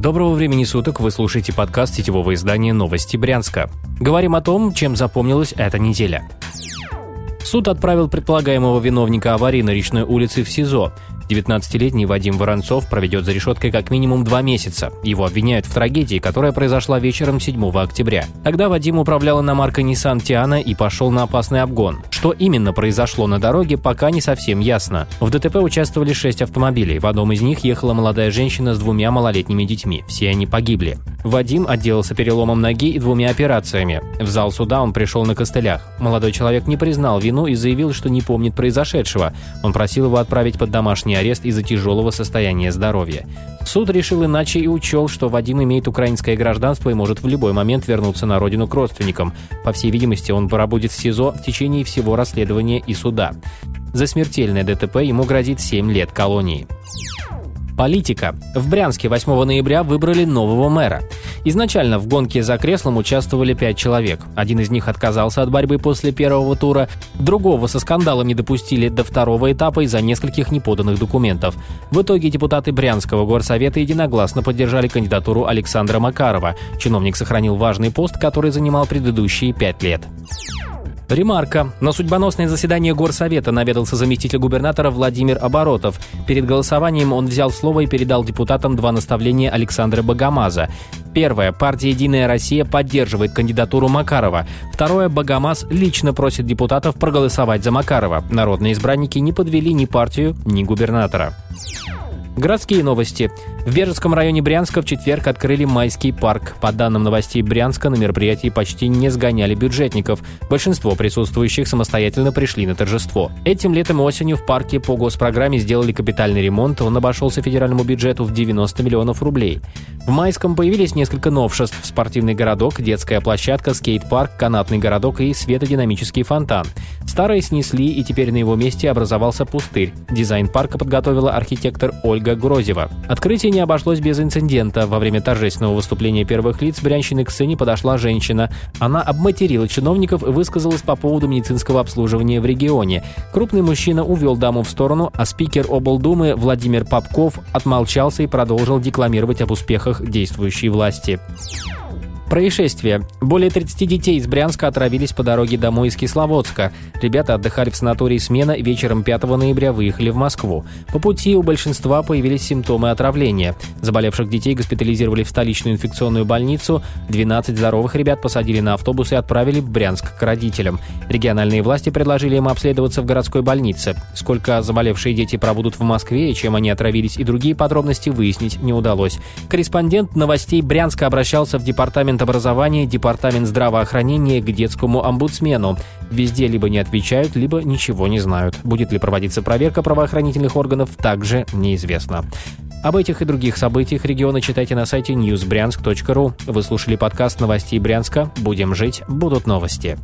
Доброго времени суток, вы слушаете подкаст сетевого издания «Новости Брянска». Говорим о том, чем запомнилась эта неделя. Суд отправил предполагаемого виновника аварии на речной улице в СИЗО. 19-летний Вадим Воронцов проведет за решеткой как минимум два месяца. Его обвиняют в трагедии, которая произошла вечером 7 октября. Тогда Вадим управлял иномаркой Nissan Tiana и пошел на опасный обгон. Что именно произошло на дороге, пока не совсем ясно. В ДТП участвовали шесть автомобилей. В одном из них ехала молодая женщина с двумя малолетними детьми. Все они погибли. Вадим отделался переломом ноги и двумя операциями. В зал суда он пришел на костылях. Молодой человек не признал вину и заявил, что не помнит произошедшего. Он просил его отправить под домашний арест из-за тяжелого состояния здоровья. Суд решил иначе и учел, что Вадим имеет украинское гражданство и может в любой момент вернуться на родину к родственникам. По всей видимости, он пробудет в СИЗО в течение всего расследования и суда. За смертельное ДТП ему грозит 7 лет колонии. Политика. В Брянске 8 ноября выбрали нового мэра. Изначально в гонке за креслом участвовали пять человек. Один из них отказался от борьбы после первого тура, другого со скандалом не допустили до второго этапа из-за нескольких неподанных документов. В итоге депутаты Брянского горсовета единогласно поддержали кандидатуру Александра Макарова. Чиновник сохранил важный пост, который занимал предыдущие пять лет. Ремарка. На судьбоносное заседание Горсовета наведался заместитель губернатора Владимир Оборотов. Перед голосованием он взял слово и передал депутатам два наставления Александра Богомаза. Первое. Партия «Единая Россия» поддерживает кандидатуру Макарова. Второе. Богомаз лично просит депутатов проголосовать за Макарова. Народные избранники не подвели ни партию, ни губернатора. Городские новости. В Бежецком районе Брянска в четверг открыли майский парк. По данным новостей Брянска, на мероприятии почти не сгоняли бюджетников. Большинство присутствующих самостоятельно пришли на торжество. Этим летом и осенью в парке по госпрограмме сделали капитальный ремонт. Он обошелся федеральному бюджету в 90 миллионов рублей. В майском появились несколько новшеств. Спортивный городок, детская площадка, скейт-парк, канатный городок и светодинамический фонтан. Старые снесли, и теперь на его месте образовался пустырь. Дизайн парка подготовила архитектор Ольга Грозева. Открытие не обошлось без инцидента. Во время торжественного выступления первых лиц Брянщины к сцене подошла женщина. Она обматерила чиновников и высказалась по поводу медицинского обслуживания в регионе. Крупный мужчина увел даму в сторону, а спикер облдумы Владимир Попков отмолчался и продолжил декламировать об успехах действующей власти. Происшествие. Более 30 детей из Брянска отравились по дороге домой из Кисловодска. Ребята отдыхали в санатории «Смена», вечером 5 ноября выехали в Москву. По пути у большинства появились симптомы отравления. Заболевших детей госпитализировали в столичную инфекционную больницу. 12 здоровых ребят посадили на автобус и отправили в Брянск к родителям. Региональные власти предложили им обследоваться в городской больнице. Сколько заболевшие дети пробудут в Москве и чем они отравились и другие подробности выяснить не удалось. Корреспондент новостей Брянска обращался в департамент Департамент образования, Департамент здравоохранения к детскому омбудсмену. Везде либо не отвечают, либо ничего не знают. Будет ли проводиться проверка правоохранительных органов, также неизвестно. Об этих и других событиях региона читайте на сайте newsbryansk.ru. Вы слушали подкаст новостей Брянска. Будем жить, будут новости.